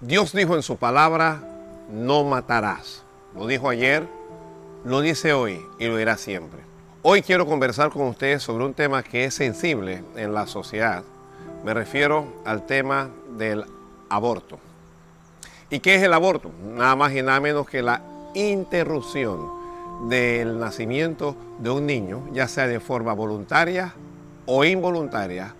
Dios dijo en su palabra, no matarás. Lo dijo ayer, lo dice hoy y lo dirá siempre. Hoy quiero conversar con ustedes sobre un tema que es sensible en la sociedad. Me refiero al tema del aborto. ¿Y qué es el aborto? Nada más y nada menos que la interrupción del nacimiento de un niño, ya sea de forma voluntaria o involuntaria,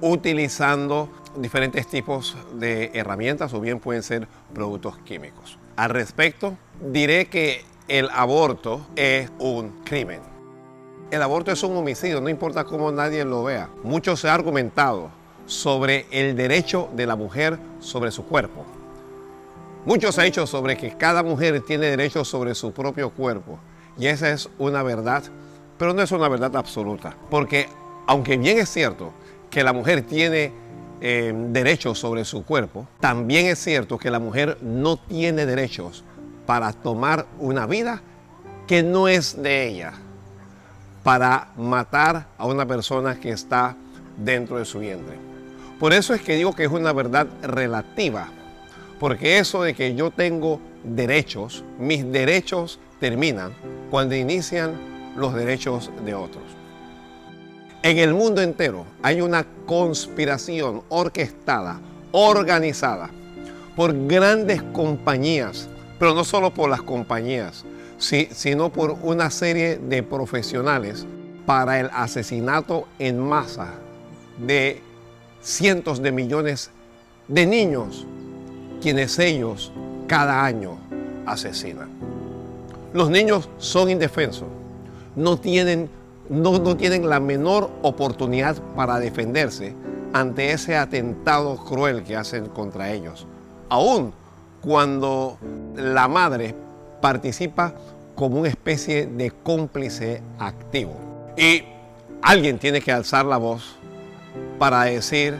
utilizando diferentes tipos de herramientas o bien pueden ser productos químicos. Al respecto, diré que el aborto es un crimen. El aborto es un homicidio, no importa cómo nadie lo vea. Mucho se ha argumentado sobre el derecho de la mujer sobre su cuerpo. Mucho se ha dicho sobre que cada mujer tiene derecho sobre su propio cuerpo. Y esa es una verdad, pero no es una verdad absoluta. Porque aunque bien es cierto que la mujer tiene eh, derechos sobre su cuerpo, también es cierto que la mujer no tiene derechos para tomar una vida que no es de ella, para matar a una persona que está dentro de su vientre. Por eso es que digo que es una verdad relativa, porque eso de que yo tengo derechos, mis derechos terminan cuando inician los derechos de otros. En el mundo entero hay una conspiración orquestada, organizada por grandes compañías, pero no solo por las compañías, sino por una serie de profesionales para el asesinato en masa de cientos de millones de niños, quienes ellos cada año asesinan. Los niños son indefensos, no tienen no, tienen la menor oportunidad para defenderse ante ese atentado cruel que hacen contra ellos. Aún cuando la madre participa como una especie de cómplice activo. Y alguien tiene que alzar la voz para decir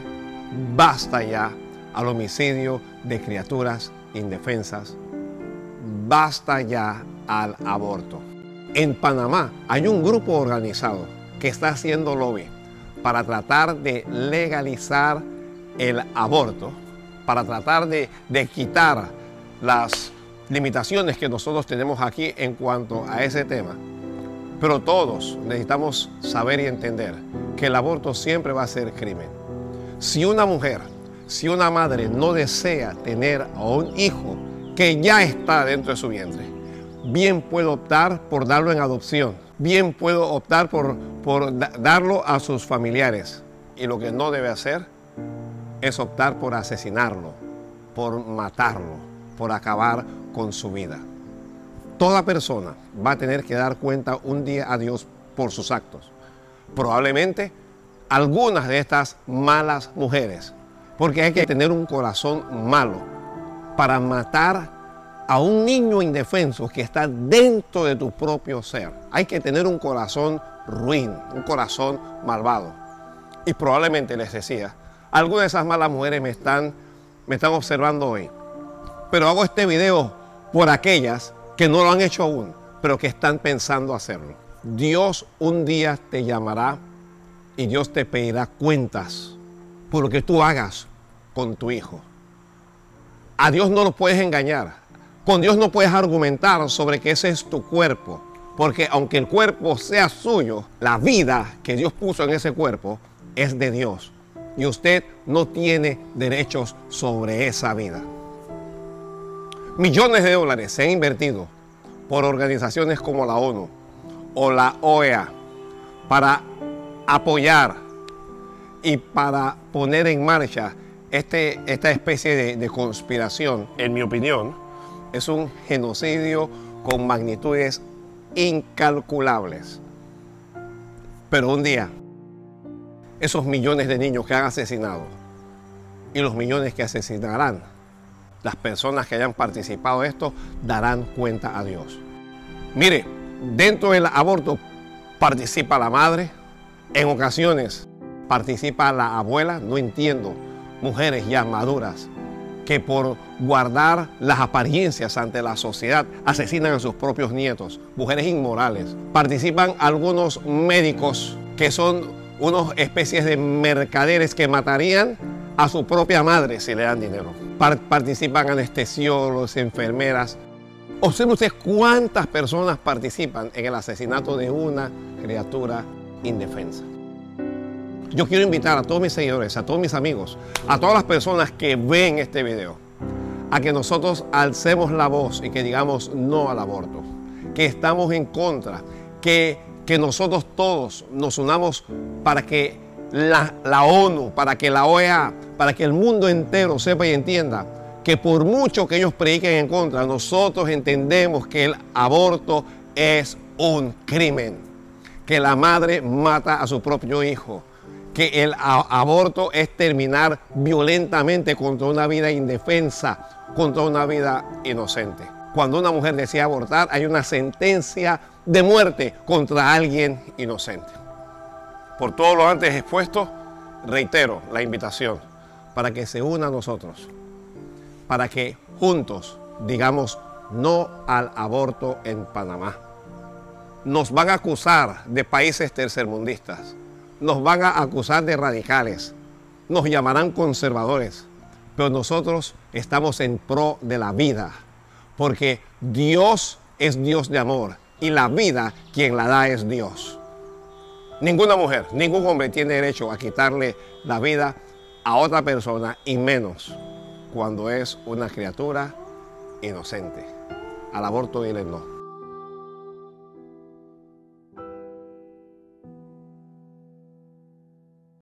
basta ya al homicidio de criaturas indefensas, basta ya al aborto. En Panamá hay un grupo organizado que está haciendo lobby para tratar de legalizar el aborto, para tratar de, quitar las limitaciones que nosotros tenemos aquí en cuanto a ese tema. Pero todos necesitamos saber y entender que el aborto siempre va a ser crimen. Si una mujer, si una madre no desea tener a un hijo que ya está dentro de su vientre, bien puedo optar por darlo en adopción, bien puedo optar por, por darlo a sus familiares. Y lo que no debe hacer es optar por asesinarlo, por matarlo, por acabar con su vida. Toda persona va a tener que dar cuenta un día a Dios por sus actos. Probablemente algunas de estas malas mujeres, porque hay que tener un corazón malo para matar a un niño indefenso que está dentro de tu propio ser. Hay que tener un corazón ruin, un corazón malvado. Y probablemente les decía, algunas de esas malas mujeres me están, me están observando hoy. Pero hago este video por aquellas que no lo han hecho aún, pero que están pensando hacerlo. Dios un día te llamará y Dios te pedirá cuentas por lo que tú hagas con tu hijo. A Dios no lo puedes engañar. Con Dios no puedes argumentar sobre que ese es tu cuerpo, porque aunque el cuerpo sea suyo, la vida que Dios puso en ese cuerpo es de Dios. Y usted no tiene derechos sobre esa vida. Millones de dólares se han invertido por organizaciones como la ONU o la OEA para apoyar y para poner en marcha este, esta especie de, de conspiración, en mi opinión, es un genocidio con magnitudes incalculables. Pero un día, esos millones de niños que han asesinado y los millones que asesinarán, las personas que hayan participado en esto darán cuenta a Dios. Mire, dentro del aborto participa la madre, en ocasiones participa la abuela, no entiendo, mujeres ya maduras que por guardar las apariencias ante la sociedad asesinan a sus propios nietos, mujeres inmorales. Participan algunos médicos que son unas especies de mercaderes que matarían a su propia madre si le dan dinero. participan anestesiólogos, enfermeras. Observe usted cuántas personas participan en el asesinato de una criatura indefensa. Yo quiero invitar a todos mis seguidores, a todos mis amigos, a todas las personas que ven este video, a que nosotros alcemos la voz y que digamos no al aborto, que estamos en contra, que, que nosotros todos nos unamos para que la, la ONU, para que la OEA, para que el mundo entero sepa y entienda que por mucho que ellos prediquen en contra, nosotros entendemos que el aborto es un crimen, que la madre mata a su propio hijo, que el aborto es terminar violentamente contra una vida indefensa, contra una vida inocente. Cuando una mujer decide abortar, hay una sentencia de muerte contra alguien inocente. Por todo lo antes expuesto, reitero la invitación para que se una a nosotros para que juntos digamos no al aborto en Panamá. Nos van a acusar de países tercermundistas, nos van a acusar de radicales, nos llamarán conservadores, pero nosotros estamos en pro de la vida, porque Dios es Dios de amor y la vida quien la da es Dios. Ninguna mujer, ningún hombre tiene derecho a quitarle la vida a otra persona y menos cuando es una criatura inocente. Al aborto dile no.